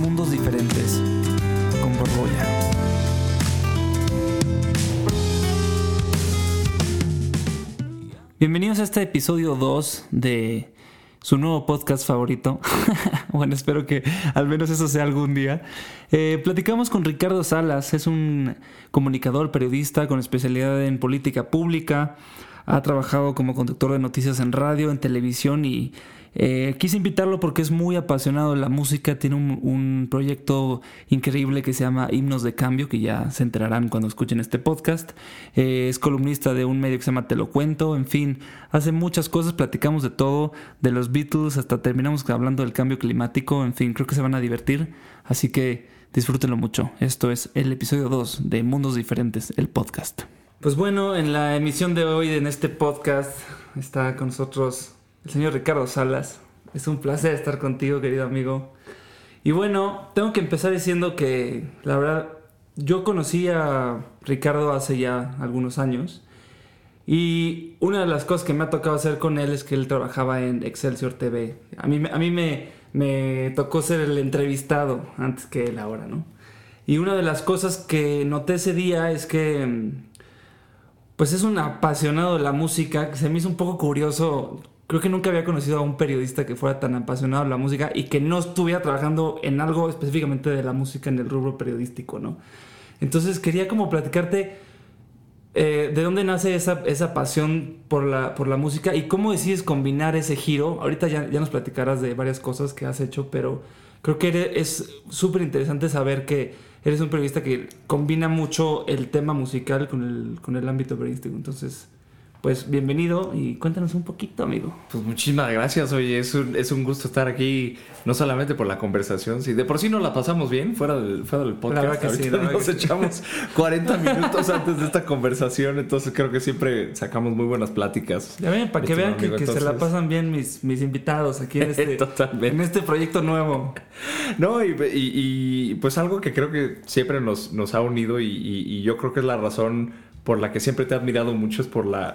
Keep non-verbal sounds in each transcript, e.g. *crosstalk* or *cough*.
Mundos Diferentes con Borbolla. Bienvenidos a este episodio 2 de su nuevo podcast favorito. *laughs* bueno, espero que al menos eso sea algún día. Eh, platicamos con Ricardo Salas, es un comunicador, periodista con especialidad en política pública. Ha trabajado como conductor de noticias en radio, en televisión y eh, quise invitarlo porque es muy apasionado de la música, tiene un, proyecto increíble que se llama Himnos de Cambio, que ya se enterarán cuando escuchen este podcast. Eh, es columnista de un medio que se llama Te lo cuento, en fin, hace muchas cosas, platicamos de todo, de los Beatles hasta terminamos hablando del cambio climático, en fin, creo que se van a divertir, así que disfrútenlo mucho. Esto es el episodio 2 de Mundos Diferentes, el podcast. Pues bueno, en la emisión de hoy, en este podcast, está con nosotros el señor Ricardo Salas. Es un placer estar contigo, querido amigo. Y bueno, tengo que empezar diciendo que, la verdad, yo conocí a Ricardo hace ya algunos años. Y una de las cosas que me ha tocado hacer con él es que él trabajaba en Excelsior TV. A mí, a mí me, me tocó ser el entrevistado antes que él ahora, ¿no? Y una de las cosas que noté ese día es que, pues es un apasionado de la música, que se me hizo un poco curioso creo que nunca había conocido a un periodista que fuera tan apasionado de la música y que no estuviera trabajando en algo específicamente de la música en el rubro periodístico, ¿no? Entonces quería como platicarte eh, de dónde nace esa, esa pasión por la, por la música y cómo decides combinar ese giro. Ahorita ya, ya nos platicarás de varias cosas que has hecho, pero creo que es súper interesante saber que eres un periodista que combina mucho el tema musical con el, con el ámbito periodístico. Entonces, pues bienvenido y cuéntanos un poquito, amigo. Pues muchísimas gracias, oye, es un, es un gusto estar aquí, no solamente por la conversación, sí, de por sí nos la pasamos bien fuera del, fuera del podcast. Que sí, nos echamos *laughs* 40 minutos antes de esta conversación, entonces creo que siempre sacamos muy buenas pláticas. Ya ven, para que vean que, se la pasan bien mis, mis invitados aquí en *laughs* este, en este proyecto nuevo. No, y, y, pues algo que creo que siempre nos, nos ha unido y yo creo que es la razón por la que siempre te he admirado mucho es por la,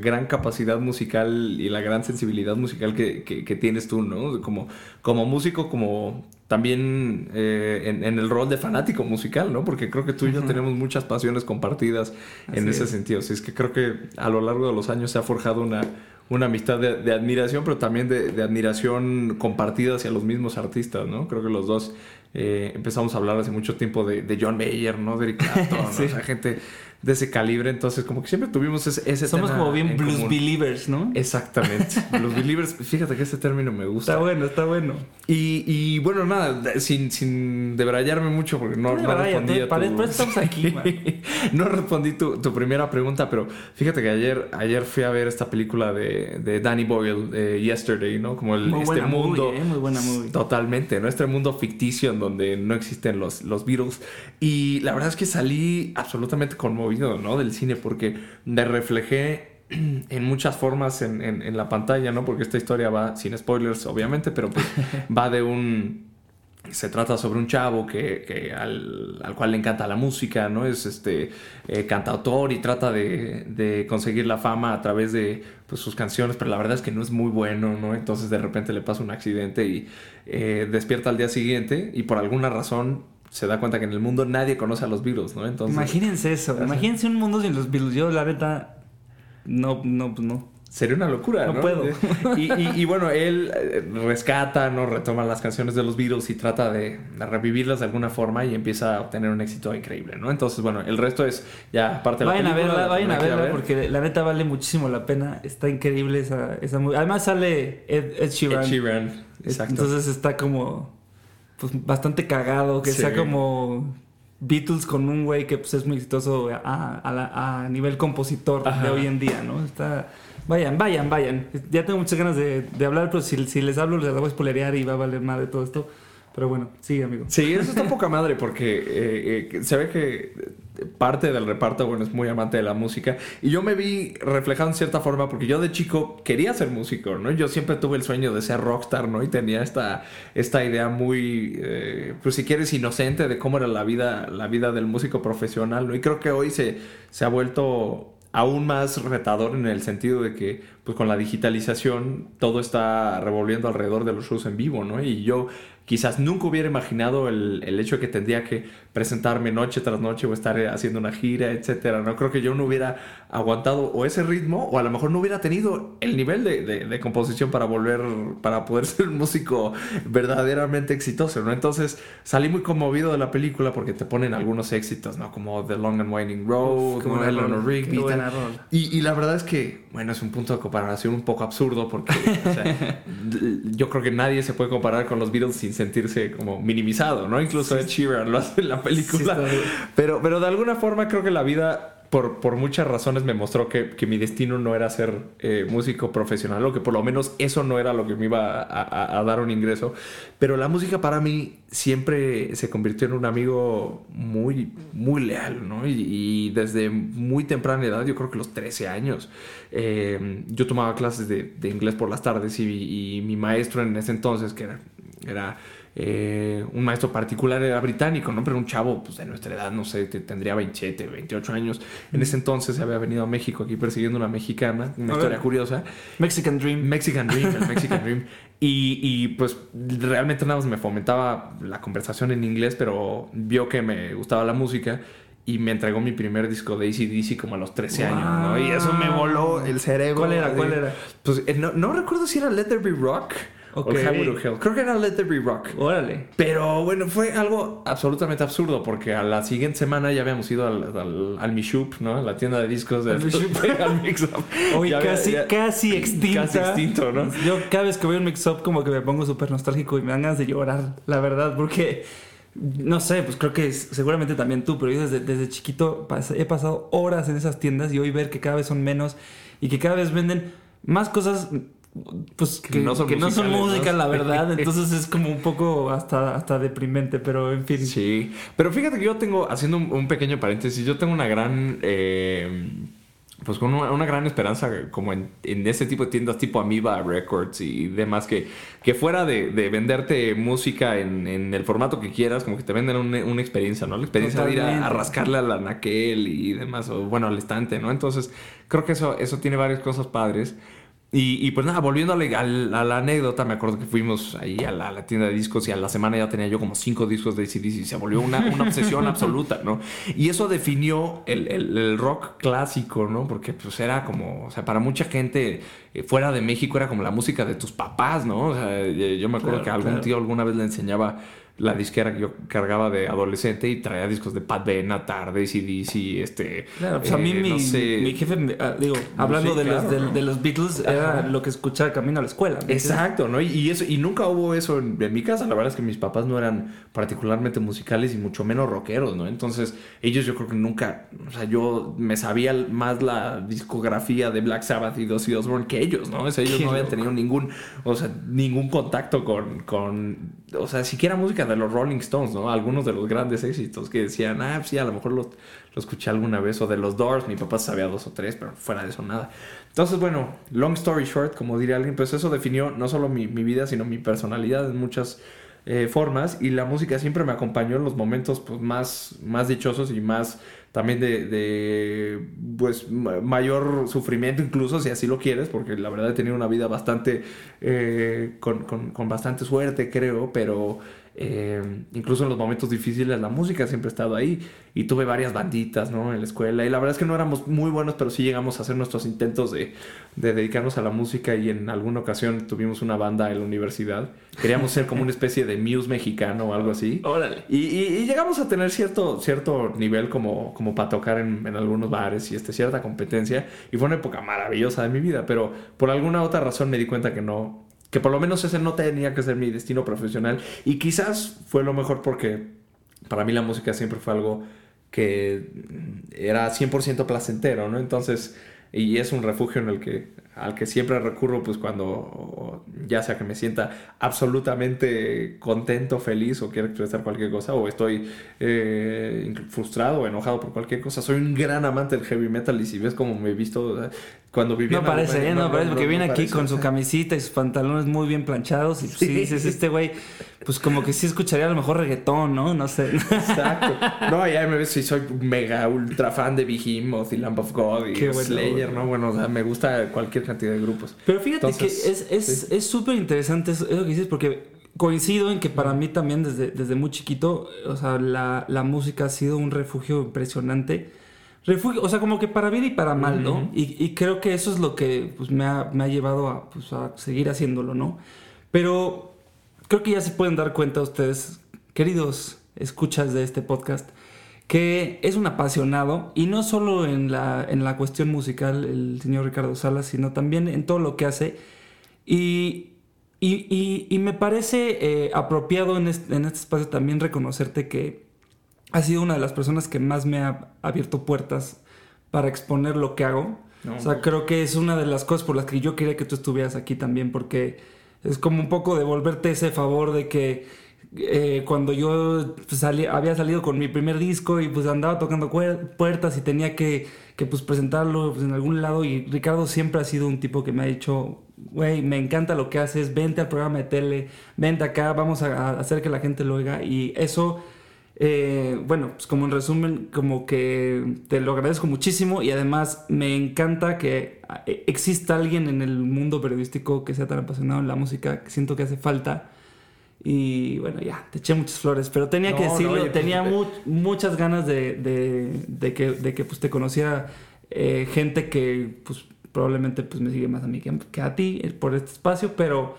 gran capacidad musical y la gran sensibilidad musical que, tienes tú, ¿no? Como, como músico, como también eh, en, el rol de fanático musical, ¿no? Porque creo que tú y yo tenemos muchas pasiones compartidas en ese sentido. Así es que creo que a lo largo de los años se ha forjado una, una amistad de, admiración, pero también de, admiración compartida hacia los mismos artistas, ¿no? Creo que los dos eh, empezamos a hablar hace mucho tiempo de, John Mayer, ¿no? De Eric Clapton, *laughs* ¿no? o sea, gente de ese calibre. Entonces, como que siempre tuvimos ese, ese Somos como bien blues believers, ¿no? Exactamente. *laughs* blues believers. Fíjate que ese término me gusta. Está bueno, está bueno. Y, y bueno, nada, sin, sin debrayarme mucho, porque no, no respondí a tu... estamos aquí, *laughs* no respondí tu, tu, primera pregunta, pero fíjate que ayer, ayer fui a ver esta película de, de Danny Boyle, Yesterday, ¿no? Como el, este mundo... ¿eh? Muy buena movie. Totalmente, ¿no? Este mundo ficticio en donde no existen los, los Beatles. Y la verdad es que salí absolutamente conmovido ¿no? Del cine, porque me reflejé *clears throat* en muchas formas en, la pantalla, ¿no? Porque esta historia va, sin spoilers, obviamente, pero pues *laughs* va de un... Se trata sobre un chavo que, al, cual le encanta la música, ¿no? Es este eh, cantautor y trata de, conseguir la fama a través de pues, sus canciones, pero la verdad es que no es muy bueno, ¿no? Entonces de repente le pasa un accidente y eh, despierta al día siguiente y por alguna razón se da cuenta que en el mundo nadie conoce a los virus, ¿no? Entonces, imagínense eso, imagínense un mundo sin los virus. Yo, la verdad, no, no, pues no. Sería una locura, ¿no? No puedo. Y, bueno, él eh, rescata, ¿no? Retoma las canciones de los Beatles y trata de, revivirlas de alguna forma y empieza a obtener un éxito increíble, ¿no? Entonces, bueno, el resto es ya parte de la Vayan a verla, vayan a verla porque la neta vale muchísimo la pena. Está increíble esa, esa Además sale Ed, Ed Sheeran. Ed Sheeran, exacto. Entonces está como pues bastante cagado, que sea como Beatles con un güey que pues es muy exitoso a, a, nivel compositor de hoy en día, ¿no? Está... Vayan, vayan, vayan. Ya tengo muchas ganas de, de hablar, pero si, si, les hablo les voy a spoilerear y va a valer más de todo esto. Pero bueno, sí, amigo. Sí, eso está poca madre porque eh, eh, se ve que parte del reparto, bueno, es muy amante de la música. Y yo me vi reflejado en cierta forma porque yo de chico quería ser músico, ¿no? Yo siempre tuve el sueño de ser rockstar, ¿no? Y tenía esta, esta idea muy, eh, pues si quieres, inocente de cómo era la vida, la vida del músico profesional, ¿no? Y creo que hoy se, se ha vuelto aún más retador en el sentido de que pues con la digitalización todo está revolviendo alrededor de los shows en vivo, ¿no? Y yo quizás nunca hubiera imaginado el, el, hecho de que tendría que presentarme noche tras noche o estar haciendo una gira, etcétera. No creo que yo no hubiera aguantado o ese ritmo o a lo mejor no hubiera tenido el nivel de, de, composición para volver, para poder *laughs* ser un músico verdaderamente exitoso, ¿no? Entonces salí muy conmovido de la película porque te ponen algunos éxitos, ¿no? Como The Long and Winding Road, como Eleanor Rigby. Y, y, la verdad es que, bueno, es un punto de comparación un poco absurdo porque o sea, *laughs* yo creo que nadie se puede comparar con los Beatles sin sentirse como minimizado, ¿no? Incluso Ed Sheeran lo hace en la película. pero, pero de alguna forma creo que la vida por, por, muchas razones me mostró que, que, mi destino no era ser eh, músico profesional, o que por lo menos eso no era lo que me iba a, a, dar un ingreso. Pero la música para mí siempre se convirtió en un amigo muy, muy leal, ¿no? Y, desde muy temprana edad, yo creo que los 13 años, eh, yo tomaba clases de, de, inglés por las tardes y, y mi maestro en ese entonces, que era era eh, un maestro particular, era británico, ¿no? Pero un chavo pues, de nuestra edad, no sé, tendría 27, 28 años. En ese entonces se había venido a México aquí persiguiendo una mexicana, una historia curiosa. Mexican Dream. Mexican Dream, el Mexican Dream. *laughs* Y, y, pues realmente nada más me fomentaba la conversación en inglés, pero vio que me gustaba la música y me entregó mi primer disco de ACDC como a los 13 años, ¿no? Y eso me voló el cerebro. ¿Cuál era? ¿Cuál era? Pues eh, no, no recuerdo si era Let There Be Rock. Okay. Creo que era Let There Be Rock. Órale. Pero bueno, fue algo absolutamente absurdo porque a la siguiente semana ya habíamos ido al, al, al Mishup, ¿no? La tienda de discos de al Mix-Up. *laughs* casi, *clears throat* casi extinta. Casi extinto, ¿no? Yo cada vez que veo un Mix-Up como que me pongo súper nostálgico y me dan ganas de llorar, la verdad, porque... No sé, pues creo que seguramente también tú, pero yo desde, desde chiquito he pasado horas en esas tiendas y hoy ver que cada vez son menos y que cada vez venden más cosas pues que, no son, música, la verdad. *laughs* Entonces es como un poco hasta, hasta deprimente, pero en fin. Sí, pero fíjate que yo tengo, haciendo un, pequeño paréntesis, yo tengo una gran... Eh, pues con una, gran esperanza como en, en, ese tipo de tiendas tipo Amoeba Records y demás que, que fuera de, venderte música en, el formato que quieras, como que te venden una, experiencia, ¿no? La experiencia de ir a, rascarle a la naquel y demás, o bueno, al estante, ¿no? Entonces creo que eso, eso tiene varias cosas padres. Y, pues nada, volviendo a la, anécdota, me acuerdo que fuimos ahí a la, tienda de discos y a la semana ya tenía yo como cinco discos de ACDC y se volvió una, una obsesión *laughs* absoluta, ¿no? Y eso definió el, el, rock clásico, ¿no? Porque pues era como, o sea, para mucha gente eh, fuera de México era como la música de tus papás, ¿no? O sea, yo me acuerdo que algún tío alguna vez le enseñaba la disquera que yo cargaba de adolescente y traía discos de Pat Benatar, de ACDC, este... Claro, pues a mí eh, mi, mi, jefe, ah, digo, hablando de, los, de, los Beatles, era lo que escuchaba camino a la escuela. Exacto, ¿no? Y, eso, y nunca hubo eso en, mi casa. La verdad es que mis papás no eran particularmente musicales y mucho menos rockeros, ¿no? Entonces, ellos yo creo que nunca... O sea, yo me sabía más la discografía de Black Sabbath y Ozzy Osbourne que ellos, ¿no? O sea, ellos no habían tenido ningún, o sea, ningún contacto con, con... O sea, siquiera música de los Rolling Stones, ¿no? Algunos de los grandes éxitos que decían, ah, sí, a lo mejor lo, escuché alguna vez, o de los Doors, mi papá sabía dos o tres, pero fuera de eso nada. Entonces, bueno, long story short, como diría alguien, pues eso definió no solo mi, vida, sino mi personalidad en muchas eh, formas, y la música siempre me acompañó en los momentos pues, más, más dichosos y más también de, pues mayor sufrimiento incluso si así lo quieres porque la verdad he tenido una vida bastante eh, con, con, con, bastante suerte creo pero eh, incluso en los momentos difíciles la música siempre ha estado ahí. Y tuve varias banditas ¿no? en la escuela. Y la verdad es que no éramos muy buenos pero sí llegamos a hacer nuestros intentos de, de dedicarnos a la música. Y en alguna ocasión tuvimos una banda en la universidad. Queríamos ser como una especie de muse mexicano o algo así. Órale. Y, y, llegamos a tener cierto, cierto nivel como, como para tocar en, en, algunos bares y este, cierta competencia. Y fue una época maravillosa de mi vida pero por alguna otra razón me di cuenta que no que por lo menos ese no tenía que ser mi destino profesional y quizás fue lo mejor porque para mí la música siempre fue algo que era 100% placentero, ¿no? Entonces, y es un refugio en el que al que siempre recurro pues cuando ya sea que me sienta absolutamente contento, feliz o quiero expresar cualquier cosa o estoy eh, frustrado o enojado por cualquier cosa. Soy un gran amante del heavy metal y si ves como me he visto cuando vivía... No parece, no, parece porque viene aquí con su camisita y sus pantalones muy bien planchados y sí. dices, este güey pues como que sí escucharía a lo mejor reggaetón, ¿no? No sé. Exacto. *laughs* No, ya me ves si soy mega ultra fan de Behemoth y Lamp of God y Slayer, ¿no? Bueno, o sea, me gusta cualquier cantidad de grupos. Pero fíjate que es súper interesante eso, que dices porque coincido en que para mí también desde, desde muy chiquito, o sea, la, la música ha sido un refugio impresionante refugio, o sea, como que para bien y para mal, ¿no? y, creo que eso es lo que pues, me, ha, llevado pues, a, seguir haciéndolo, ¿no? Pero creo que ya se pueden dar cuenta ustedes, queridos escuchas de este podcast, que es un apasionado, y no solo en la, en la cuestión musical, el señor Ricardo Salas, sino también en todo lo que hace. Y, y, me parece eh, apropiado en este, en este espacio también reconocerte que ha sido una de las personas que más me ha abierto puertas para exponer lo que hago. o sea, creo que es una de las cosas por las que yo quería que tú estuvieras aquí también, porque es como un poco devolverte ese favor de que eh, cuando yo pues, había salido con mi primer disco y pues andaba tocando puertas y tenía que, pues presentarlo pues, en algún lado y Ricardo siempre ha sido un tipo que me ha dicho, güey, me encanta lo que haces, vente al programa de tele, vente acá, vamos a hacer que la gente lo oiga y eso eh, bueno, pues como en resumen, como que te lo agradezco muchísimo y además me encanta que eh, exista alguien en el mundo periodístico que sea tan apasionado en la música, que siento que hace falta. Y bueno, ya, te eché muchas flores, pero tenía que decirlo, pues, tenía eh, muchas ganas de, de, que, de que pues, te conociera gente que pues, probablemente pues, me sigue más a mí que, que a ti por este espacio, pero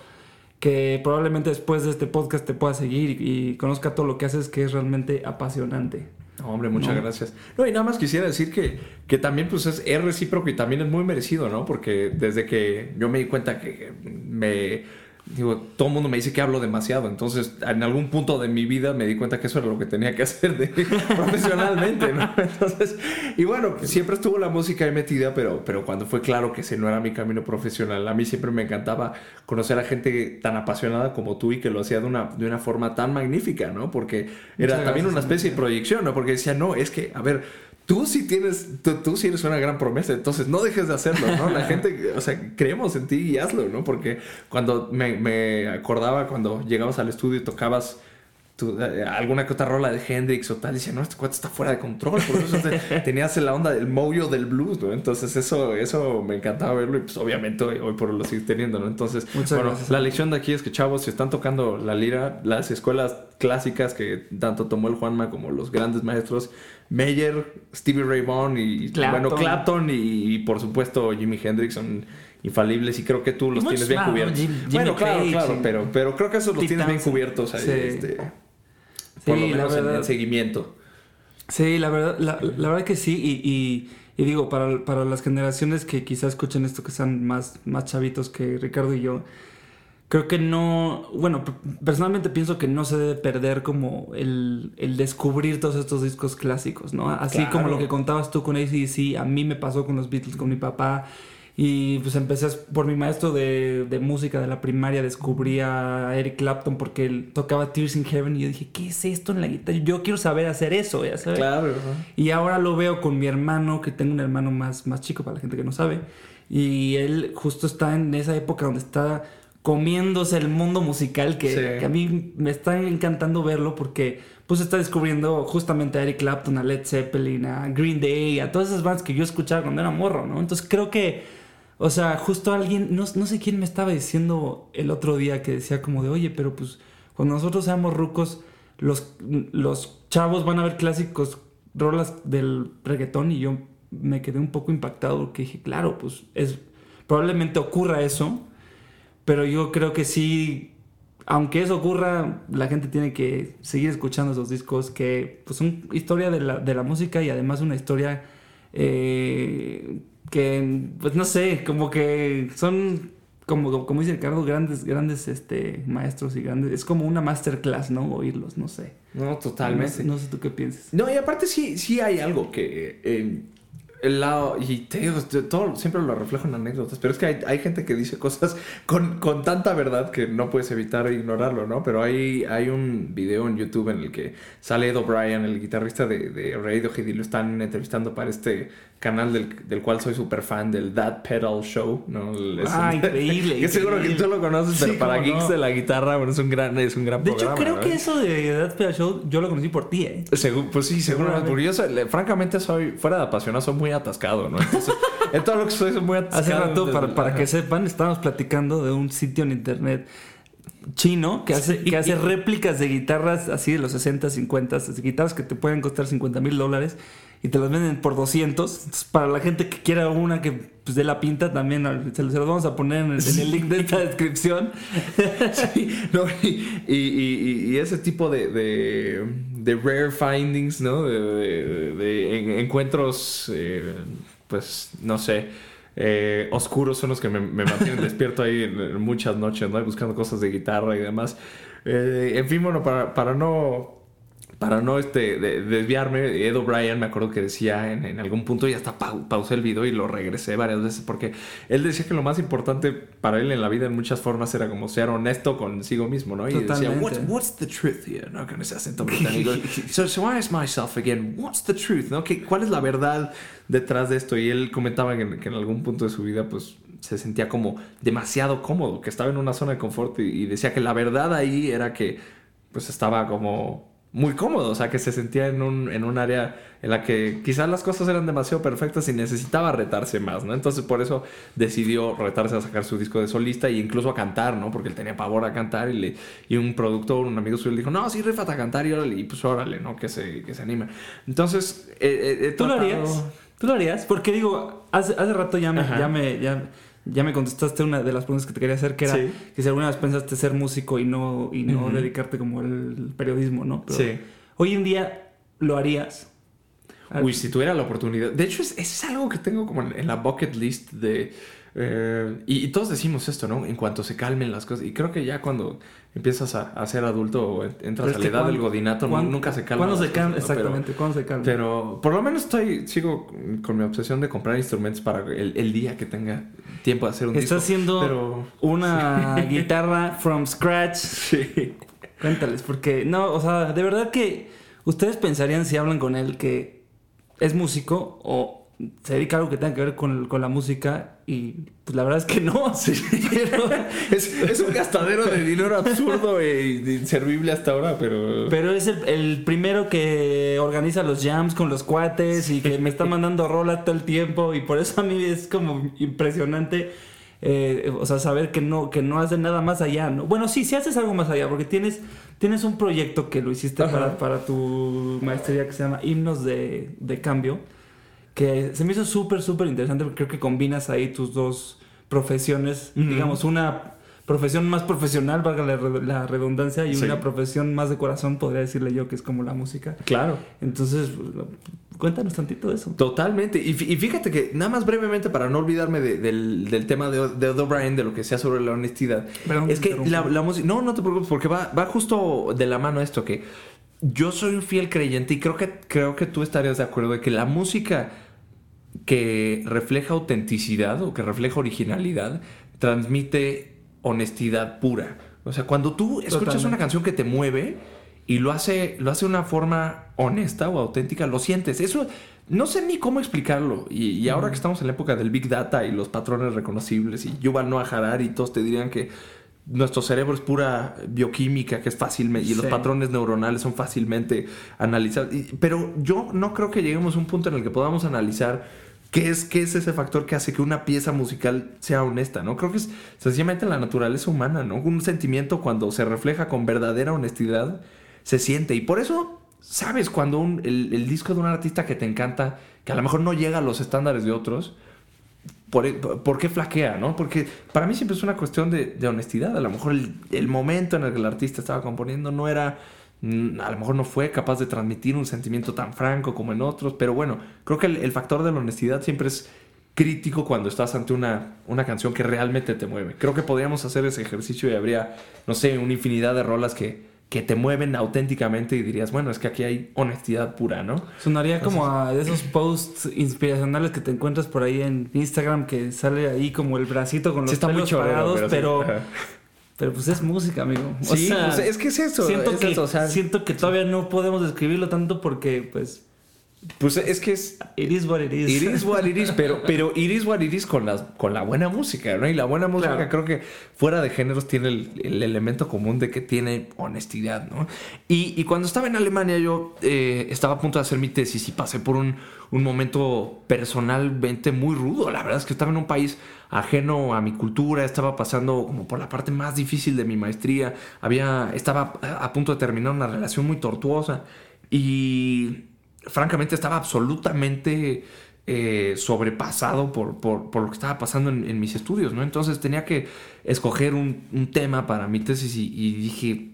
que probablemente después de este podcast te pueda seguir y, conozca todo lo que haces, que es realmente apasionante. hombre, muchas gracias. No, y nada más quisiera decir que, que también pues es, es recíproco y también es muy merecido, ¿no? Porque desde que yo me di cuenta que me digo, todo el mundo me dice que hablo demasiado, entonces en algún punto de mi vida me di cuenta que eso era lo que tenía que *laughs* hacer de, *laughs* profesionalmente, ¿no? Entonces, y bueno, siempre estuvo la música ahí metida, pero, pero cuando fue claro que ese no era mi camino profesional, a mí siempre me encantaba conocer a gente tan apasionada como tú y que lo hacía de una, de una forma tan magnífica, ¿no? Porque era también una especie de proyección, ¿no? Porque decía, no, es que, a ver, tú sí tienes, tú, sí eres una gran promesa, entonces no dejes de hacerlo, ¿no? La *laughs* gente, o sea, creemos en ti y hazlo, ¿no? Porque cuando me, acordaba, cuando llegabas al estudio y tocabas eh, alguna que otra rola de Hendrix o tal, decía, no, este cuate está fuera de control, por eso *laughs* tenías la onda del moyo del blues, ¿no? Entonces eso, eso me encantaba verlo y pues obviamente hoy, por hoy lo sigues teniendo, ¿no? Entonces, bueno, la lección de aquí es que chavos, si están tocando la lira, las escuelas clásicas que tanto tomó el Juanma como los grandes maestros, Meyer, Stevie Ray Vaughan y bueno, Clapton y, por supuesto Jimi Hendrix son infalibles y creo que tú los tienes bien cubiertos. bueno, claro, claro, pero, pero creo que esos los tienes bien cubiertos ahí, este, por lo menos en el seguimiento. Sí, la verdad, la, la verdad que sí, y, y, digo, para, para, las generaciones que quizás escuchen esto, que sean más, más chavitos que Ricardo y yo, creo que no, bueno, personalmente pienso que no se debe perder como el, el descubrir todos estos discos clásicos, ¿no? Así como lo que contabas tú con ACDC, a mí me pasó con los Beatles, con mi papá. Y pues empecé por mi maestro de, de música de la primaria, descubrí a Eric Clapton porque él tocaba Tears in Heaven y yo dije, ¿qué es esto en la guitarra? Yo quiero saber hacer eso, ya sabes. Claro. Y ahora lo veo con mi hermano, que tengo un hermano más, más chico para la gente que no sabe. Y él justo está en esa época donde está comiéndose el mundo musical que, a mí me está encantando verlo porque pues está descubriendo justamente a Eric Clapton, a Led Zeppelin, a Green Day, a todas esas bandas que yo escuchaba cuando era morro, ¿no? Entonces creo que, o sea, justo alguien, no, no sé quién me estaba diciendo el otro día que decía como de, oye, pero pues cuando nosotros seamos rucos, los, los chavos van a ver clásicos, rolas del reggaetón y yo me quedé un poco impactado porque dije, claro, pues es, probablemente ocurra eso pero yo creo que sí, aunque eso ocurra, la gente tiene que seguir escuchando esos discos que pues, son historia de la, de la música y además una historia eh, que, pues no sé, como que son como, como dice Ricardo, grandes, grandes este, maestros y grandes. Es como una masterclass, ¿no? Oírlos, no sé. No, totalmente. No, sé tú qué piensas. No, y aparte sí, sí hay algo que. Eh, el lado, y te digo, todo siempre lo reflejo en anécdotas, pero es que hay, hay gente que dice cosas con, con, tanta verdad que no puedes evitar ignorarlo, ¿no? Pero hay, hay un video en YouTube en el que sale Ed O'Brien, el guitarrista de, de Radiohead, y lo están entrevistando para este canal del, del cual soy súper fan, del That Pedal Show, ¿no? ah, increíble. *laughs* que seguro que tú lo conoces, pero para geeks de la guitarra, bueno, es un gran, es un gran de programa. De hecho, creo que eso de That Pedal Show yo lo conocí por ti, ¿eh? pues sí, seguro. Porque yo, francamente, soy, fuera de apasionado, soy muy atascado, ¿no? Entonces, *laughs* en todo lo que soy, soy muy atascado. Hace rato, para, para que sepan, estábamos platicando de un sitio en internet chino que hace, que hace réplicas de guitarras así de los 60, 50, guitarras que te pueden costar 50 mil dólares y te las venden por 200. para la gente que quiera una que pues, dé la pinta, también se, los vamos a poner en el, link de esta *laughs* descripción. *laughs* y, ese tipo de, de, rare findings, ¿no? De, encuentros, eh, pues, no sé. Eh, oscuros son los que me, mantienen *laughs* despierto ahí muchas noches, ¿no? Buscando cosas de guitarra y demás. Eh, en fin, bueno, para, para no para no este, desviarme, Ed O'Brien me acuerdo que decía en, algún punto y hasta pausé el video y lo regresé varias veces porque él decía que lo más importante para él en la vida en muchas formas era como ser honesto consigo mismo, ¿no? Y decía, what's, the truth here? ¿no? Con ese acento británico. *laughs* so, so I ask myself again, what's the truth? ¿no? ¿Cuál es la verdad detrás de esto? Y él comentaba que, que en algún punto de su vida pues se sentía como demasiado cómodo, que estaba en una zona de confort y decía que la verdad ahí era que pues estaba como muy cómodo, o sea, que se sentía en un, en un área en la que quizás las cosas eran demasiado perfectas y necesitaba retarse más, ¿no? Entonces por eso decidió retarse a sacar su disco de solista e incluso a cantar, ¿no? Porque él tenía pavor a cantar y, le, y un productor, un amigo suyo le dijo, no, sí, rifate a cantar y órale, y pues órale, ¿no? Que se, que se anime. Entonces, eh, eh, ¿tú lo harías? ¿Tú lo harías? Porque digo, hace, hace rato ya me, ya me, ya ya me contestaste una de las preguntas que te quería hacer, que era que si alguna vez pensaste ser músico y no, y no dedicarte como al periodismo, ¿no? sí. Hoy en día, ¿lo harías? Uy, si tuviera la oportunidad. De hecho, es, es algo que tengo como en la bucket list de eh, y, todos decimos esto, ¿no? En cuanto se calmen las cosas. Y creo que ya cuando empiezas a, ser adulto o entras a la edad del godinato, nunca se calma. ¿Cuándo se calma? Exactamente, ¿cuándo se calma? Pero por lo menos estoy, sigo con mi obsesión de comprar instrumentos para el, día que tenga tiempo de hacer un Estás haciendo una *laughs* guitarra from scratch. Sí. Cuéntales, porque no, o sea, de verdad que ustedes pensarían si hablan con él que es músico o se dedica a algo que tenga que ver con, con, la música y pues la verdad es que no. *laughs* Sí, es, un gastadero de dinero absurdo e inservible hasta ahora, pero... Pero es el, el, primero que organiza los jams con los cuates y que me está mandando rola todo el tiempo y por eso a mí es como impresionante. Eh, o sea, saber que no, que no haces nada más allá, ¿no? Bueno, sí, sí haces algo más allá, porque tienes, tienes un proyecto que lo hiciste para, para, tu maestría que se llama Himnos de, de Cambio que se me hizo súper, súper interesante porque creo que combinas ahí tus dos profesiones, digamos, una profesión más profesional, valga la, redundancia, y una profesión más de corazón, podría decirle yo, que es como la música. Claro. Entonces, cuéntanos tantito de eso. Totalmente. Y, fíjate que, nada más brevemente, para no olvidarme del, tema de, de O'Brien, de lo que sea sobre la honestidad, es que la, música... No, no te preocupes, porque va, va justo de la mano esto, que yo soy un fiel creyente y creo que, creo que tú estarías de acuerdo de que la música que refleja autenticidad o que refleja originalidad, transmite honestidad pura. O sea, cuando tú escuchas una canción que te mueve y lo hace, lo hace de una forma honesta o auténtica, lo sientes. Eso no sé ni cómo explicarlo. Y, ahora que estamos en la época del Big Data y los patrones reconocibles y Yuval Noah Harari, todos te dirían que nuestro cerebro es pura bioquímica que es fácilmente y los patrones neuronales son fácilmente analizados. Pero yo no creo que lleguemos a un punto en el que podamos analizar qué es, qué es ese factor que hace que una pieza musical sea honesta, ¿no? Creo que es sencillamente la naturaleza humana, ¿no? Un sentimiento cuando se refleja con verdadera honestidad se siente y por eso sabes cuando el, el disco de un artista que te encanta, que a lo mejor no llega a los estándares de otros, por, qué flaquea, ¿no? Porque para mí siempre es una cuestión de, honestidad. A lo mejor el, momento en el que el artista estaba componiendo no era, a lo mejor no fue capaz de transmitir un sentimiento tan franco como en otros, pero bueno, creo que el, factor de la honestidad siempre es crítico cuando estás ante una, una canción que realmente te mueve. Creo que podríamos hacer ese ejercicio y habría, no sé, una infinidad de rolas que, que te mueven auténticamente y dirías, bueno, es que aquí hay honestidad pura, ¿no? Sonaría como a esos posts inspiracionales que te encuentras por ahí en Instagram que sale ahí como el bracito con los está pelos muy parados, pero, pero, pero, pues es música, amigo. O sí, sea, pues es que es eso. Siento, es que, eso, o sea, siento que todavía no podemos describirlo tanto porque, pues, pues es que es. It is what it is. It is what it is, pero, pero it is what it is con la, con la buena música, ¿no? Y la buena música Claro. creo que fuera de géneros tiene el, el elemento común de que tiene honestidad, ¿no? Y, y cuando estaba en Alemania yo eh, estaba a punto de hacer mi tesis y pasé por un, un momento personalmente muy rudo. La verdad es que estaba en un país ajeno a mi cultura, estaba pasando como por la parte más difícil de mi maestría, había, estaba a punto de terminar una relación muy tortuosa y francamente estaba absolutamente eh, sobrepasado por, por, por, lo que estaba pasando en, mis estudios, ¿no? Entonces tenía que escoger un, un tema para mi tesis y, y, dije,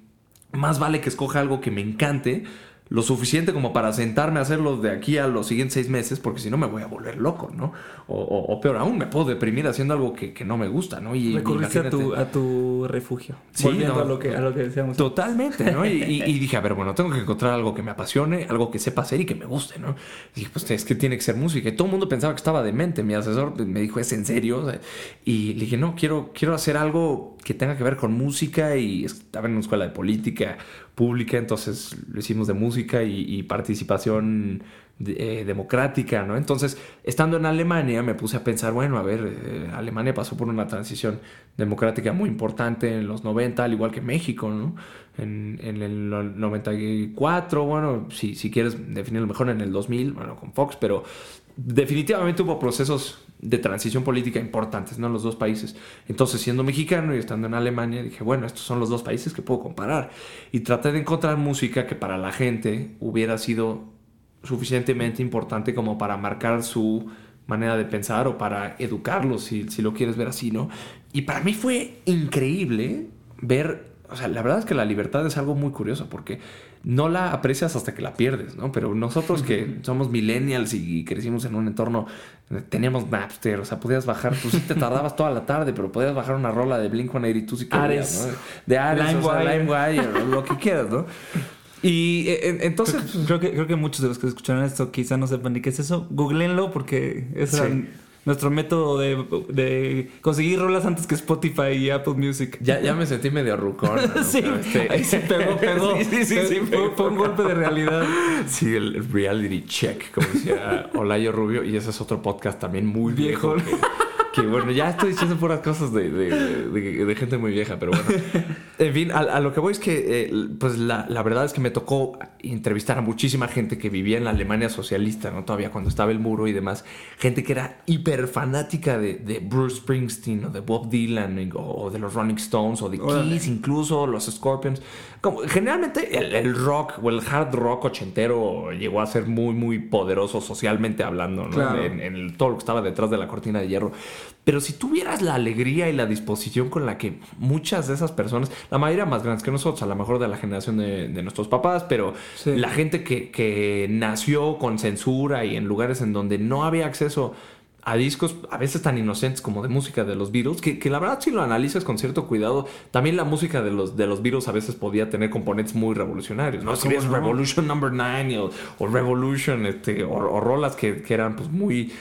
más vale que escoja algo que me encante, lo suficiente como para sentarme a hacerlo de aquí a los siguientes seis meses, porque si no me voy a volver loco, ¿no? O, o, o peor aún, me puedo deprimir haciendo algo que, que no me gusta, ¿no? Y recurriste a tu, a tu refugio. Sí, volviendo no, a, lo que, a lo que decíamos. Totalmente, ¿no? Y, y, y, *laughs* dije, a ver, bueno, tengo que encontrar algo que me apasione, algo que sepa hacer y que me guste, ¿no? Y dije, pues es que tiene que ser música. Y todo el mundo pensaba que estaba demente. Mi asesor me dijo, ¿es en serio? Y le dije, no, quiero, quiero hacer algo que tenga que ver con música. Y estaba en una escuela de política pública, entonces lo hicimos de música y, participación eh, democrática, ¿no? Entonces, estando en Alemania, me puse a pensar, bueno, a ver, eh, Alemania pasó por una transición democrática muy importante en los 90, al igual que México, ¿no? En, en el 94, bueno, si, si quieres definirlo mejor, en el 2000, bueno, con Fox, pero definitivamente hubo procesos de transición política importantes, ¿no? Los dos países. Entonces, siendo mexicano y estando en Alemania, dije, bueno, estos son los dos países que puedo comparar. Y traté de encontrar música que para la gente hubiera sido suficientemente importante como para marcar su manera de pensar o para educarlos, si, si lo quieres ver así, ¿no? Y para mí fue increíble ver, o sea, la verdad es que la libertad es algo muy curioso porque no la aprecias hasta que la pierdes, ¿no? Pero nosotros que somos millennials y crecimos en un entorno, teníamos Napster, o sea, podías bajar, pues sí te tardabas toda la tarde, pero podías bajar una rola de Blink-182 y Ares. ¿no? De Ares, LimeWire. o sea, o lo que quieras, ¿no? Y eh, entonces... Creo, creo, que, creo que muchos de los que escucharon esto quizá no sepan ni qué es eso. Googleenlo porque es sí. Nuestro método de, de, conseguir rolas antes que Spotify y Apple Music. Ya, ya me sentí medio rucón. ¿no? *laughs* sí, este... ahí se pegó, *laughs* pegó. sí, sí, sí, sí fue, fue, un golpe de realidad. Sí, el reality check, como decía Olayo Rubio. Y ese es otro podcast también muy viejo. viejo que, que, bueno, ya estoy diciendo puras cosas de, de, de, de, gente muy vieja, pero bueno. En fin, a, a lo que voy es que, eh, pues la, la, verdad es que me tocó entrevistar a muchísima gente que vivía en la Alemania socialista, ¿no? Todavía cuando estaba el muro y demás. Gente que era hiper fanática de, Bruce Springsteen o de Bob Dylan o, o de los Rolling Stones o de Kiss, incluso los Scorpions. Como, generalmente el, el, rock o el hard rock ochentero llegó a ser muy, muy poderoso socialmente hablando, ¿no? Claro. En, en el, todo lo que estaba detrás de la cortina de hierro. Pero si tuvieras la alegría y la disposición con la que muchas de esas personas, la mayoría más grandes que nosotros, a lo mejor de la generación de, de nuestros papás, pero sí. la gente que, que, nació con censura y en lugares en donde no había acceso a discos a veces tan inocentes como de música de los Beatles, que, que la verdad si lo analizas con cierto cuidado, también la música de los, de los Beatles a veces podía tener componentes muy revolucionarios, ¿no? Si ves no? Revolution Number 9 o, o, Revolution, este, o, o rolas que, que eran pues muy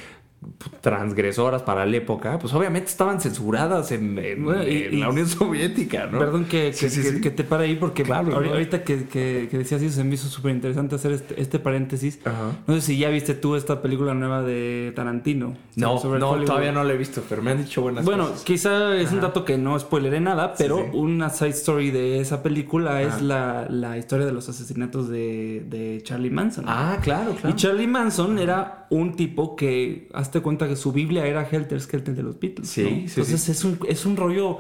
transgresoras para la época, pues obviamente estaban censuradas en, en, bueno, y, en la Unión Soviética, ¿no? Perdón que, sí, que, sí, que, sí. que, te pare ahí porque claro, ahorita ¿no? que, que, decías eso se me hizo súper interesante hacer este, este paréntesis. Ajá. No sé si ya viste tú esta película nueva de Tarantino. No, sobre no todavía no la he visto, pero me han dicho buenas bueno, cosas. quizá es Ajá. un dato que no spoileré nada, pero una side story de esa película Ajá. es la, la, historia de los asesinatos de, de Charlie Manson. Ah, claro, claro. Y Charlie Manson era un tipo que, hazte cuenta que su Biblia era Helter Skelter de los Beatles. Sí, ¿no? sí Entonces sí. Es, un, es un rollo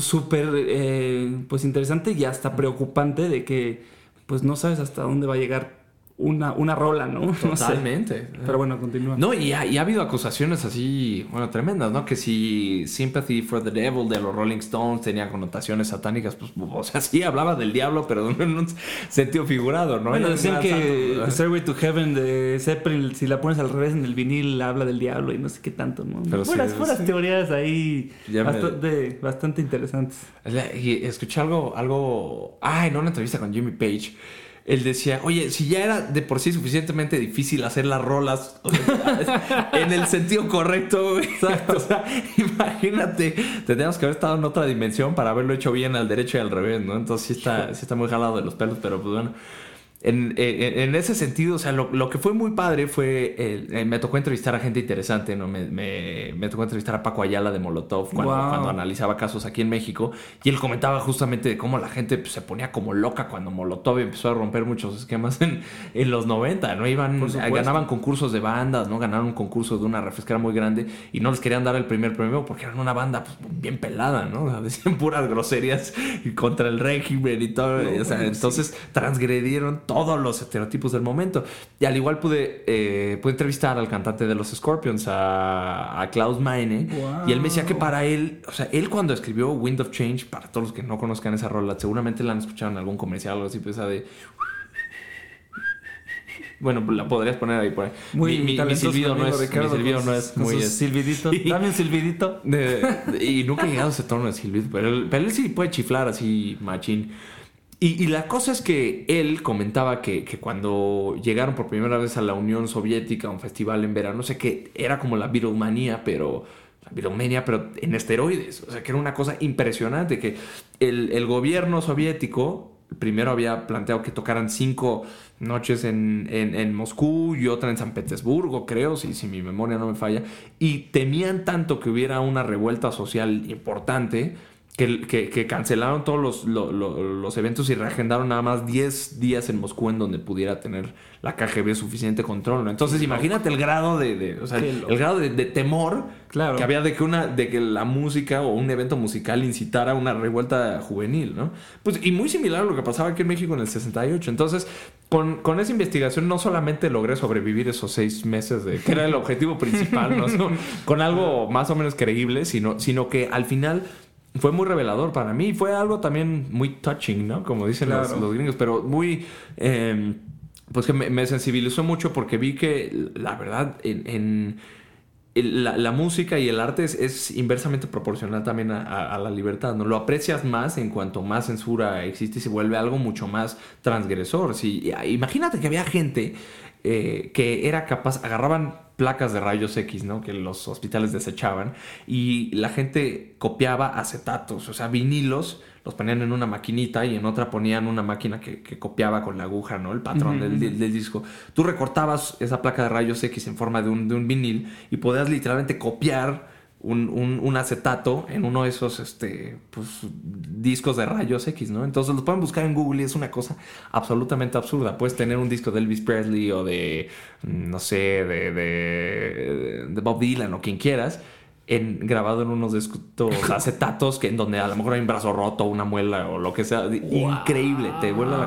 súper eh, pues interesante y hasta preocupante de que pues no sabes hasta dónde va a llegar una, una rola, ¿no? *laughs* Totalmente. Pero bueno, continúa. No, y ha, y ha, habido acusaciones así, bueno, tremendas, ¿no? Que si Sympathy for the Devil de los Rolling Stones tenía connotaciones satánicas, pues, o sea, *laughs* sí hablaba del diablo, pero en un *laughs* sentido figurado, ¿no? Bueno, decían que Stairway to Heaven de Zeppelin, si la pones al revés en el vinil, habla del diablo y no sé qué tanto, ¿no? Pero fueras, sí, fueras teorías ahí bastante, bastante interesantes. Y escuché algo, algo, ah, en una entrevista con Jimmy Page él decía, oye, si ya era de por sí suficientemente difícil hacer las rolas *laughs* en el sentido correcto, Exacto. *laughs* O sea, imagínate, tendríamos que haber estado en otra dimensión para haberlo hecho bien al derecho y al revés, ¿no? Entonces sí está, sí está muy jalado de los pelos, pero pues bueno. En, en, ese sentido, o sea, lo, lo, que fue muy padre fue, eh, me tocó entrevistar a gente interesante, ¿no? Me, me, me, tocó entrevistar a Paco Ayala de Molotov cuando, cuando, analizaba casos aquí en México y él comentaba justamente de cómo la gente pues, se ponía como loca cuando Molotov empezó a romper muchos esquemas en, en los 90, ¿no? Iban, ganaban concursos de bandas, ¿no? Ganaron un concurso de una refresquera muy grande y no les querían dar el primer premio porque eran una banda pues, bien pelada, ¿no? O sea, decían puras groserías contra el régimen y todo. o sea, entonces transgredieron todos los estereotipos del momento. Y al igual pude, eh, pude entrevistar al cantante de los Scorpions, a, a Klaus Meine, y él me decía que para él, o sea, él cuando escribió Wind of Change, para todos los que no conozcan esa rola, seguramente la han escuchado en algún comercial o algo así, pues esa de... *laughs* Bueno, la podrías poner ahí por ahí. Muy mi, mi, silbido no es, mi silbido no es muy... silbidito. *laughs* Dame un silbidito. y nunca he llegado a ese tono de silbido, pero él, pero él sí puede chiflar así machín. Y, la cosa es que él comentaba que, cuando llegaron por primera vez a la Unión Soviética, a un festival en verano, no sé qué, era como la Beatlemania, pero la Beatlemania, pero en esteroides. O sea, que era una cosa impresionante, que el, el gobierno soviético primero había planteado que tocaran cinco noches en, en, en, Moscú y otra en San Petersburgo, creo, si, si mi memoria no me falla, y temían tanto que hubiera una revuelta social importante que, cancelaron todos los, los, eventos y reagendaron nada más 10 días en Moscú en donde pudiera tener la KGB suficiente control. Entonces imagínate el grado de, o sea, el, grado de, temor claro. que había de que una de que la música o un evento musical incitara una revuelta juvenil, ¿no? Pues y muy similar a lo que pasaba aquí en México en el 68. Entonces, con, con esa investigación no solamente logré sobrevivir esos seis meses de que era el objetivo principal, ¿no? *laughs* con algo más o menos creíble, sino, sino que al final fue muy revelador para mí. Fue algo también muy touching, ¿no? Como dicen los, gringos, pero muy... Em, pues que me, sensibilizó mucho porque vi que la verdad en, la, música y el arte es, inversamente proporcional también a, la libertad, ¿no? Lo aprecias más en cuanto más censura existe y se vuelve algo mucho más transgresor. Si, imagínate que había gente eh, que era capaz, agarraban placas de rayos X, ¿no? Que los hospitales desechaban y la gente copiaba acetatos, o sea, vinilos, los ponían en una maquinita y en otra ponían una máquina que, copiaba con la aguja, ¿no? El patrón del, del, disco. Tú recortabas esa placa de rayos X en forma de un, de un vinil y podías literalmente copiar un, acetato en uno de esos este, pues, discos de rayos X, ¿no? Entonces los pueden buscar en Google y es una cosa absolutamente absurda. Puedes tener un disco de Elvis Presley o de, no sé, de, de, de Bob Dylan o quien quieras en, grabado en unos *laughs* acetatos que en donde a lo mejor hay un brazo roto, una muela o lo que sea. Increíble, te vuelve la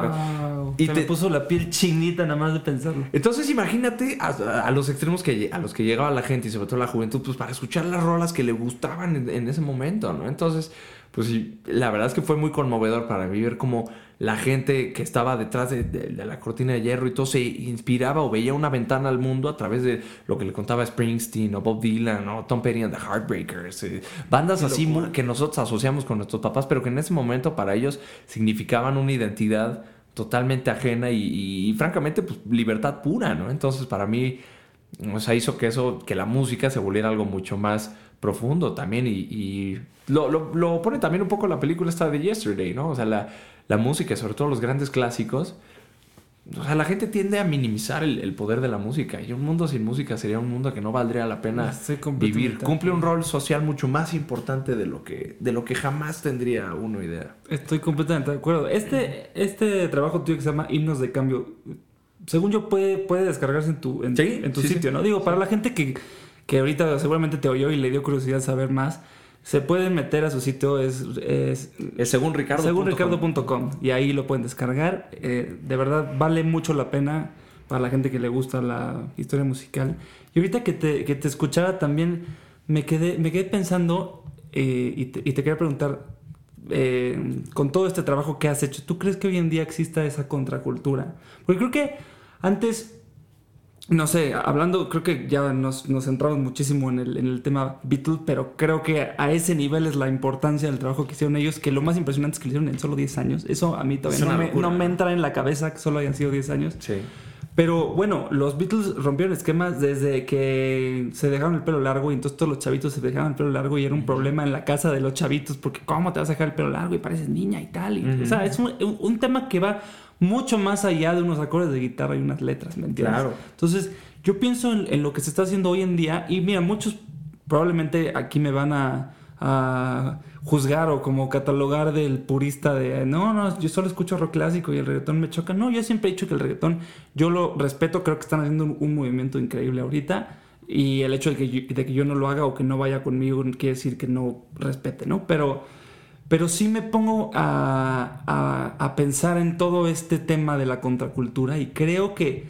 Y te puso la piel chinita nada más de pensarlo. Entonces imagínate a, los extremos que, a los que llegaba la gente y sobre todo la juventud, pues para escuchar las rolas que le gustaban en, en ese momento, ¿no? Entonces, pues sí, la verdad es que fue muy conmovedor para mí ver cómo la gente que estaba detrás de, la cortina de hierro y todo se inspiraba o veía una ventana al mundo a través de lo que le contaba Springsteen o Bob Dylan o Tom Petty and the Heartbreakers. Eh, bandas así que nosotros asociamos con nuestros papás, pero que en ese momento para ellos significaban una identidad totalmente ajena y, francamente pues libertad pura, ¿no? Entonces para mí, o sea, hizo que eso, que la música se volviera algo mucho más profundo también y, lo, lo, pone también un poco la película esta de Yesterday, ¿no? O sea, la, la música, sobre todo los grandes clásicos, o sea, la gente tiende a minimizar el, poder de la música. Y un mundo sin música sería un mundo que no valdría la pena vivir. Cumple un rol social mucho más importante de lo que, de lo que jamás tendría uno idea. Estoy completamente de acuerdo. Este, este trabajo tuyo que se llama Himnos de Cambio, según yo, puede, puede descargarse en tu, en, tu sitio, ¿no? Digo, para la gente que, que ahorita seguramente te oyó y le dio curiosidad saber más se pueden meter a su sitio, es, es, según ricardo. Según ricardo.com y ahí lo pueden descargar. Eh, de verdad vale mucho la pena para la gente que le gusta la historia musical. Y ahorita que te, que te escuchara también me quedé, me quedé pensando eh, y, te, y, te, quería preguntar, eh, con todo este trabajo que has hecho, ¿tú crees que hoy en día exista esa contracultura? Porque creo que antes no sé, hablando, creo que ya nos, nos centramos muchísimo en el, en el tema Beatles, pero creo que a ese nivel es la importancia del trabajo que hicieron ellos, que lo más impresionante es que lo hicieron en solo 10 años. Eso a mí todavía no me, no me, entra en la cabeza que solo hayan sido 10 años. Sí. Pero bueno, los Beatles rompieron esquemas desde que se dejaron el pelo largo y entonces todos los chavitos se dejaban el pelo largo y era un problema en la casa de los chavitos porque ¿cómo te vas a dejar el pelo largo y pareces niña y tal? Y, uh -huh. O sea, es un, un tema que va mucho más allá de unos acordes de guitarra y unas letras, ¿me entiendes? Claro. Entonces, yo pienso en, en, lo que se está haciendo hoy en día y mira, muchos probablemente aquí me van a, a juzgar o como catalogar del purista de no, no, yo solo escucho rock clásico y el reggaetón me choca. No, yo siempre he dicho que el reggaetón, yo lo respeto, creo que están haciendo un, un movimiento increíble ahorita. Y el hecho de que, yo, de que yo no lo haga o que no vaya conmigo quiere decir que no respete, ¿no? Pero pero sí me pongo a, a, a, pensar en todo este tema de la contracultura y creo que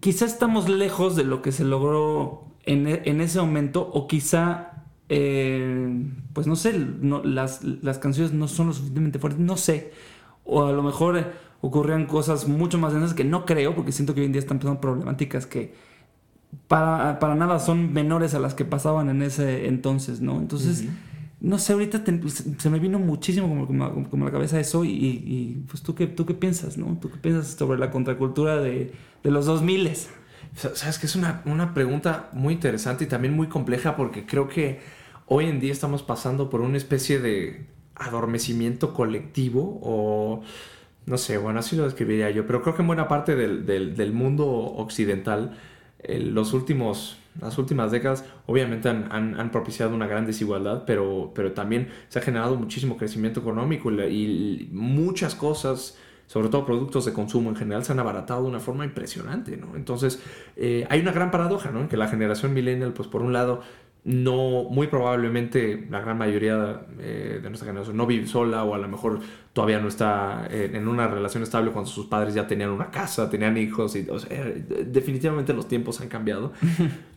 quizá estamos lejos de lo que se logró en, en ese momento o quizá, eh, pues no sé, las, las canciones no son lo suficientemente fuertes, no sé. O a lo mejor ocurrían cosas mucho más densas que no creo, porque siento que hoy en día están pasando problemáticas que para, para nada son menores a las que pasaban en ese entonces, ¿no? Entonces... no sé, ahorita te, se me vino muchísimo como, como, la cabeza eso y, pues tú qué, tú qué piensas, ¿no? ¿Tú qué piensas sobre la contracultura de, de los 2000? Sabes que es una, una pregunta muy interesante y también muy compleja porque creo que hoy en día estamos pasando por una especie de adormecimiento colectivo o no sé, bueno, así lo describiría yo, pero creo que en buena parte del, del, del mundo occidental eh, los últimos las últimas décadas obviamente han, han, propiciado una gran desigualdad, pero, pero también se ha generado muchísimo crecimiento económico y, muchas cosas, sobre todo productos de consumo en general, se han abaratado de una forma impresionante, ¿no? Entonces, eh, hay una gran paradoja, ¿no? En que la generación millennial, pues por un lado, no, muy probablemente la gran mayoría eh, de nuestra generación no vive sola o a lo mejor todavía no está eh, en una relación estable cuando sus padres ya tenían una casa, tenían hijos y definitivamente los tiempos han cambiado. *laughs*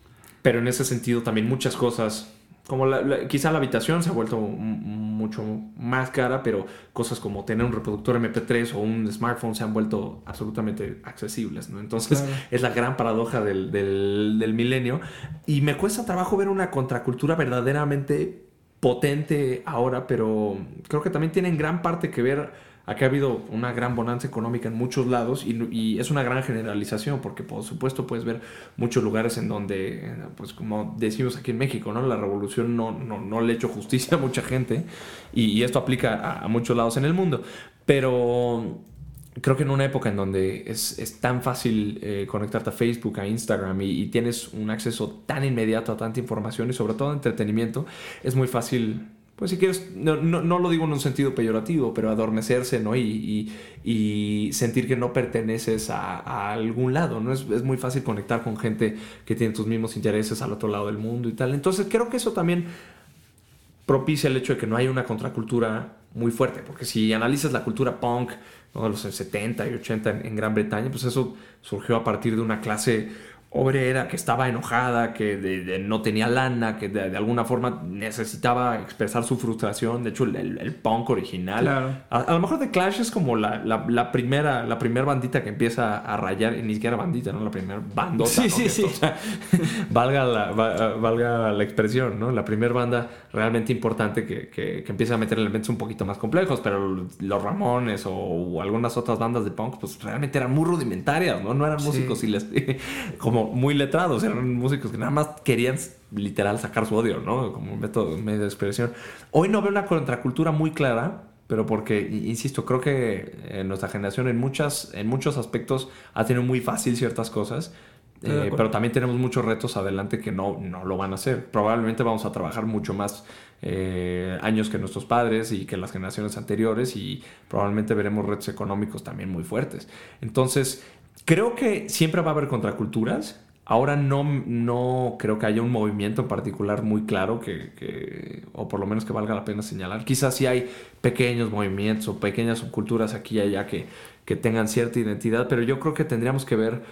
Pero en ese sentido también muchas cosas, como la, la, quizá la habitación se ha vuelto mucho más cara, pero cosas como tener un reproductor MP3 o un smartphone se han vuelto absolutamente accesibles, ¿no? Entonces claro. es la gran paradoja del, del, del milenio y me cuesta trabajo ver una contracultura verdaderamente potente ahora, pero creo que también tiene en gran parte que ver Aquí ha habido una gran bonanza económica en muchos lados y, y, es una gran generalización porque por supuesto puedes ver muchos lugares en donde, pues como decimos aquí en México, ¿no? la revolución no, no, no le hecho justicia a mucha gente y, y esto aplica a, a, muchos lados en el mundo. Pero creo que en una época en donde es, es tan fácil eh, conectarte a Facebook, a Instagram y, y, tienes un acceso tan inmediato a tanta información y sobre todo entretenimiento, es muy fácil pues si quieres, no, no, no, lo digo en un sentido peyorativo, pero adormecerse, ¿no? Y, y, sentir que no perteneces a, algún lado, ¿no? Es, es, muy fácil conectar con gente que tiene tus mismos intereses al otro lado del mundo y tal. Entonces creo que eso también propicia el hecho de que no hay una contracultura muy fuerte, porque si analizas la cultura punk de los 70 y 80 en, en Gran Bretaña, pues eso surgió a partir de una clase obrera que estaba enojada, que de, de no tenía lana, que de, de, alguna forma necesitaba expresar su frustración. De hecho, el, el, el punk original. Claro. A, a, lo mejor The Clash es como la, la, la, primera, la primera bandita que empieza a rayar, y ni siquiera bandita, ¿no? La primera bandota. Sí, ¿no? sí, sí. O sea, *laughs* valga, la, valga la expresión, ¿no? La primera banda realmente importante que, que, que, empieza a meter elementos un poquito más complejos, pero los Ramones o, o, algunas otras bandas de punk, pues realmente eran muy rudimentarias, ¿no? No eran músicos sí. y les, *laughs* como muy letrados, eran músicos que nada más querían literal sacar su odio, ¿no? Como un método, medio de expresión. Hoy no veo una contracultura muy clara, pero porque, insisto, creo que en nuestra generación en, muchas, en muchos aspectos ha tenido muy fácil ciertas cosas. Eh, pero también tenemos muchos retos adelante que no, no lo van a hacer. Probablemente vamos a trabajar mucho más eh, años que nuestros padres y que las generaciones anteriores y probablemente veremos retos económicos también muy fuertes. Entonces, creo que siempre va a haber contraculturas. Ahora no, no creo que haya un movimiento en particular muy claro que, o por lo menos que valga la pena señalar. Quizás sí hay pequeños movimientos o pequeñas subculturas aquí y allá que, que tengan cierta identidad, pero yo creo que tendríamos que ver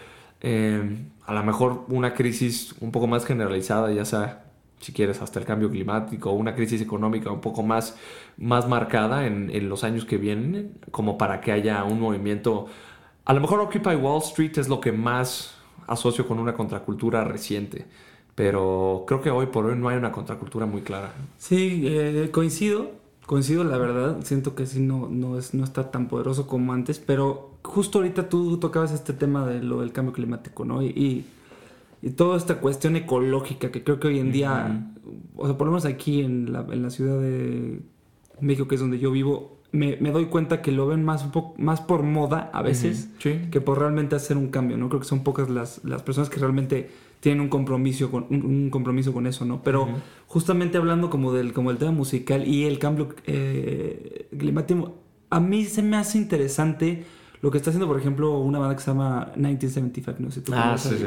eh, a lo mejor una crisis un poco más generalizada, ya sea si quieres, hasta el cambio climático, una crisis económica un poco más, más marcada en, en, los años que vienen, como para que haya un movimiento. A lo mejor Occupy Wall Street es lo que más asocio con una contracultura reciente, pero creo que hoy por hoy no hay una contracultura muy clara. Sí, eh, coincido, coincido, la verdad, siento que sí no, no, es, no está tan poderoso como antes, pero justo ahorita tú tocabas este tema de lo del cambio climático, ¿no? y y toda esta cuestión ecológica que creo que hoy en día, o sea, por lo menos aquí en la, en la Ciudad de México, que es donde yo vivo, me, me, doy cuenta que lo ven más, un más por moda a veces que por realmente hacer un cambio, ¿no? Creo que son pocas las, las personas que realmente tienen un compromiso con, un, compromiso con eso, ¿no? Pero justamente hablando como del, como del tema musical y el cambio eh, climático, a mí se me hace interesante lo que está haciendo, por ejemplo, una banda que se llama 1975, no sé tú Ah, sí, sí.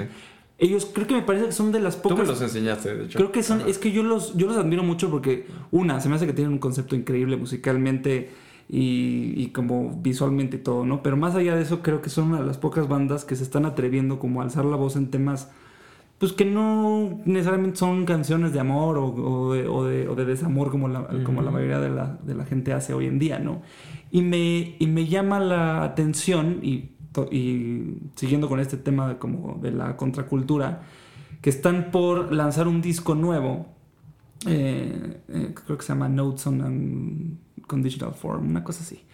Ellos creo que me parece que son de las pocas. Tú me los enseñaste, de hecho. Creo que son, es que yo los, yo los admiro mucho porque, una, se me hace que tienen un concepto increíble musicalmente y, y, como visualmente y todo, ¿no? Pero más allá de eso, creo que son una de las pocas bandas que se están atreviendo como a alzar la voz en temas, pues que no necesariamente son canciones de amor o, o, de, o de, de, desamor como la, como la mayoría de la, de la gente hace hoy en día, ¿no? Y me, y me llama la atención y y siguiendo con este tema de, como de la contracultura, que están por lanzar un disco nuevo, eh, eh, creo que se llama Notes on Conditional Form, una cosa así.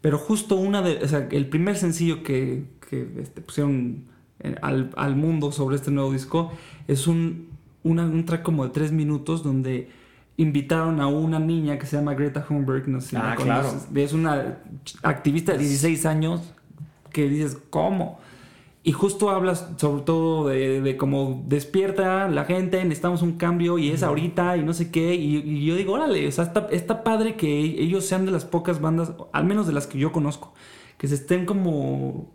Pero justo una de, o sea, el primer sencillo que, que este, pusieron eh, al, al, mundo sobre este nuevo disco es un, una, un track como de tres minutos donde invitaron a una niña que se llama Greta Thunberg, no sé si ah, claro. Es una activista de 16 años que dices, ¿cómo? Y justo hablas sobre todo de, cómo despierta la gente, necesitamos un cambio y es ahorita y no sé qué. Y, yo digo, órale, o sea, está, padre que ellos sean de las pocas bandas, al menos de las que yo conozco, que se estén como,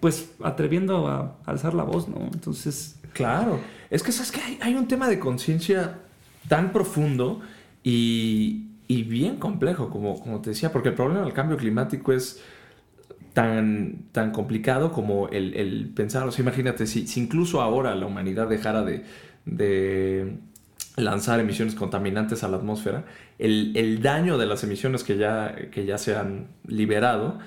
pues, atreviendo a, alzar la voz, ¿no? Entonces... Claro, es que sabes que hay, un tema de conciencia tan profundo y, y, bien complejo, como, como te decía, porque el problema del cambio climático es tan, tan complicado como el, el pensar, imagínate, si, si, incluso ahora la humanidad dejara de, de lanzar emisiones contaminantes a la atmósfera, el, el, daño de las emisiones que ya, que ya se han liberado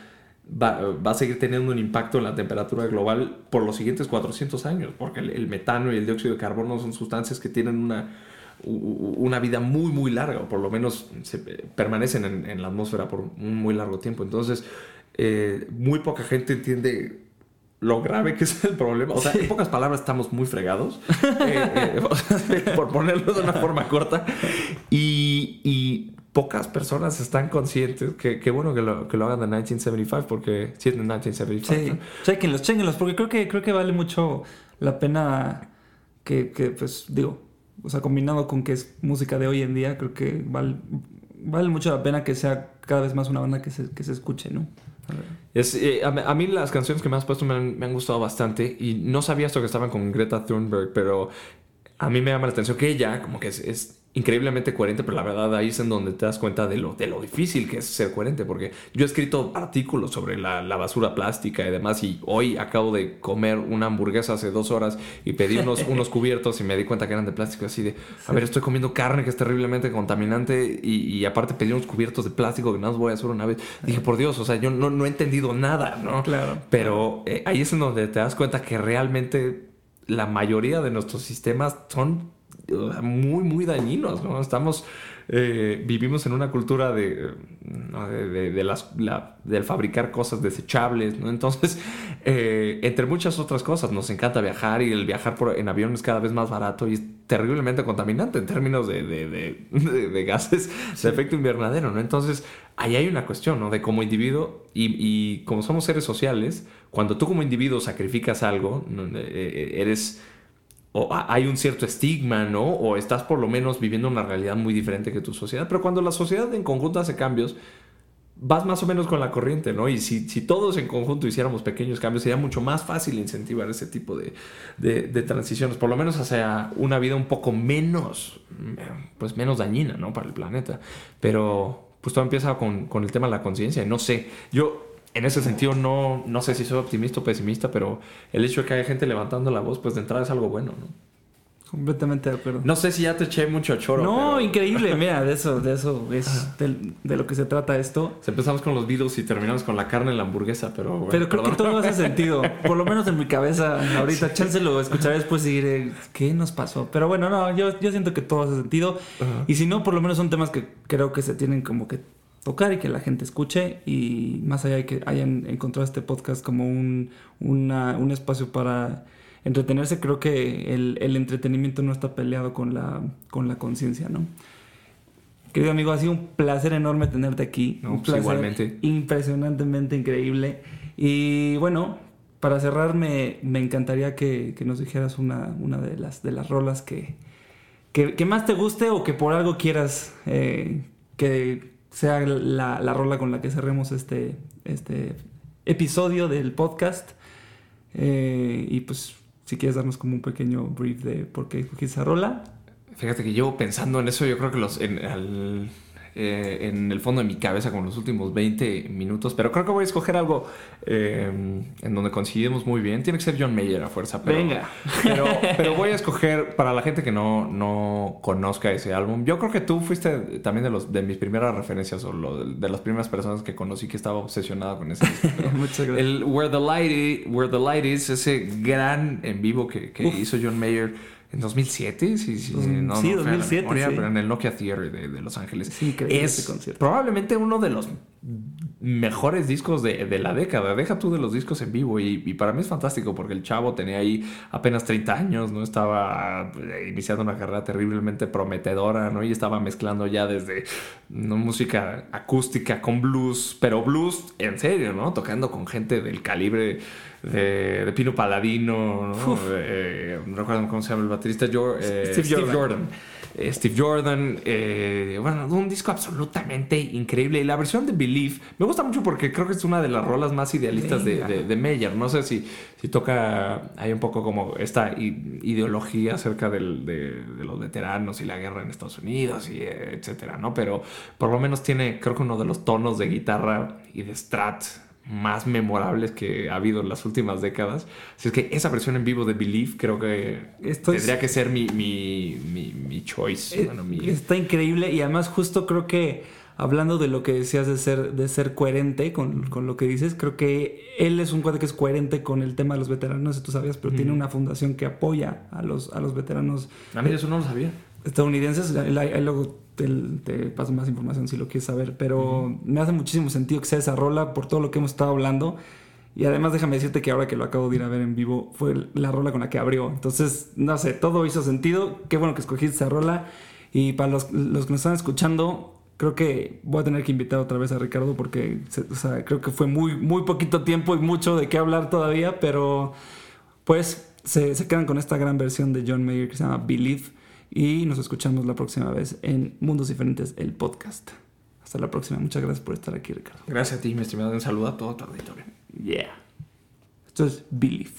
va, va, a seguir teniendo un impacto en la temperatura global por los siguientes 400 años, porque el, metano y el dióxido de carbono son sustancias que tienen una, una vida muy, muy larga, o por lo menos permanecen en, en, la atmósfera por un muy largo tiempo. Entonces, eh, muy poca gente entiende lo grave que es el problema. O sea, en pocas palabras, estamos muy fregados, *laughs* eh, eh, por ponerlo de una forma corta. Y, y pocas personas están conscientes. Que, que bueno que lo, que lo, hagan de 1975, porque sí es de 1975. Sí, chequenlos, chequenlos, porque creo que, creo que vale mucho la pena que, que, pues, digo, o sea, combinado con que es música de hoy en día, creo que vale, vale mucho la pena que sea cada vez más una banda que se, que se escuche, ¿no? Es, eh, a, mí las canciones que me has puesto me han, gustado bastante y no sabía esto que estaban con Greta Thunberg, pero a mí me llama la atención que ella como que es increíblemente coherente, pero la verdad ahí es en donde te das cuenta de lo, de lo difícil que es ser coherente, porque yo he escrito artículos sobre la, la, basura plástica y demás, y hoy acabo de comer una hamburguesa hace dos horas y pedí unos, *laughs* unos cubiertos y me di cuenta que eran de plástico, así de, a ver, estoy comiendo carne que es terriblemente contaminante y, y aparte pedí unos cubiertos de plástico que nada más voy a hacer una vez. Dije, por Dios, o sea, yo no, no he entendido nada, ¿no? Claro. Pero eh, ahí es en donde te das cuenta que realmente la mayoría de nuestros sistemas son muy, muy dañinos, ¿no? Estamos, eh, vivimos en una cultura de, de, de, las, del fabricar cosas desechables, ¿no? Entonces, *laughs* eh, entre muchas otras cosas, nos encanta viajar y el viajar por, en avión es cada vez más barato y es terriblemente contaminante en términos de, de *laughs* gases de efecto invernadero, ¿no? Entonces, ahí hay una cuestión, ¿no? De como individuo y, y como somos seres sociales, cuando tú como individuo sacrificas algo, eh, eres o hay un cierto estigma, ¿no? O estás por lo menos viviendo una realidad muy diferente que tu sociedad. Pero cuando la sociedad en conjunto hace cambios, vas más o menos con la corriente, ¿no? Y si, si todos en conjunto hiciéramos pequeños cambios, sería mucho más fácil incentivar ese tipo de, de, transiciones, por lo menos hacia una vida un poco menos, pues menos dañina, ¿no? Para el planeta. Pero pues todo empieza con, con el tema de la conciencia. No sé, yo en ese sentido no, no sé si soy optimista o pesimista, pero el hecho de que haya gente levantando la voz, pues de entrada es algo bueno, ¿no? Completamente de acuerdo. No sé si ya te eché mucho choro. No, increíble, *laughs* mira, de eso, de eso es de, lo que se trata esto. Empezamos con los Beatles y terminamos con la carne en la hamburguesa, pero Pero creo que todo hace sentido. *laughs* Por lo menos en mi cabeza ahorita. Chance lo escucharé después y diré, ¿qué nos pasó? Pero bueno, no, yo, yo siento que todo hace sentido. Y si no, por lo menos son temas que creo que se tienen como que tocar y que la gente escuche y más allá de que hayan encontrado este podcast como un, un espacio para entretenerse, creo que el, entretenimiento no está peleado con la, con la conciencia, ¿no? Querido amigo, ha sido un placer enorme tenerte aquí. un pues placer impresionantemente increíble. Y bueno, para cerrar, me, encantaría que, nos dijeras una, una de, las, de las rolas que, que, más te guste o que por algo quieras eh, que sea la, la, rola con la que cerremos este, este episodio del podcast. Eh, y pues si quieres darnos como un pequeño brief de por qué escogiste esa rola. Fíjate que llevo pensando en eso, yo creo que los, eh, en el fondo de mi cabeza como los últimos 20 minutos, pero creo que voy a escoger algo eh, en donde coincidimos muy bien. Tiene que ser John Mayer a fuerza, pero, Venga. *laughs* Pero, voy a escoger para la gente que no, no conozca ese álbum. Yo creo que tú fuiste también de, los, de mis primeras referencias o de, las primeras personas que conocí que estaba obsesionada con ese *laughs* Muchas gracias. El Where the Light Is, Where the Light Is ese gran en vivo que, que hizo John Mayer en 2007, sí, sí, no, sí, 2007, pero en el Nokia Theater de, Los Ángeles. Es increíble es concierto. probablemente uno de los mejores discos de, la década. Deja tú de los discos en vivo y, para mí es fantástico porque el chavo tenía ahí apenas 30 años, ¿no? Estaba eh, iniciando una carrera terriblemente prometedora, ¿no? Y estaba mezclando ya desde música acústica con blues, pero blues en serio, ¿no? Tocando con gente del calibre de, Pino Paladino, ¿no? Eh, no recuerdo cómo se llama el baterista, eh, Steve, Jordan. Eh, Steve Jordan, bueno, un disco absolutamente increíble. Y la versión de Believe me gusta mucho porque creo que es una de las rolas más idealistas de, de, Meyer. No sé si, si toca, hay un poco como esta ideología acerca del, de, los veteranos y la guerra en Estados Unidos y etcétera, ¿no? Pero por lo menos tiene, creo que uno de los tonos de guitarra y de strat más memorables que ha habido en las últimas décadas. Así es que esa versión en vivo de Believe creo que tendría que ser mi, mi, mi, choice. Eh, está increíble y además justo creo que hablando de lo que decías de ser, de ser coherente con, con lo que dices, creo que él es un cuate que es coherente con el tema de los veteranos, no sé si tú sabías, pero tiene una fundación que apoya a los, a los veteranos. A mí eso no lo sabía. Estadounidenses, luego te, paso más información si lo quieres saber, pero me hace muchísimo sentido que sea esa rola por todo lo que hemos estado hablando. Y además déjame decirte que ahora que lo acabo de ir a ver en vivo, fue la rola con la que abrió. Entonces, no sé, todo hizo sentido. Qué bueno que escogiste esa rola. Y para los, los que nos están escuchando, creo que voy a tener que invitar otra vez a Ricardo porque o sea, creo que fue muy, muy poquito tiempo y mucho de qué hablar todavía, pero pues se, se quedan con esta gran versión de John Mayer que se llama Believe y nos escuchamos la próxima vez en Mundos Diferentes, el podcast. Hasta la próxima. Muchas gracias por estar aquí, Ricardo. Gracias a ti, mi estimado. Un saludo a todo tu auditorio. Yeah. Esto es Believe.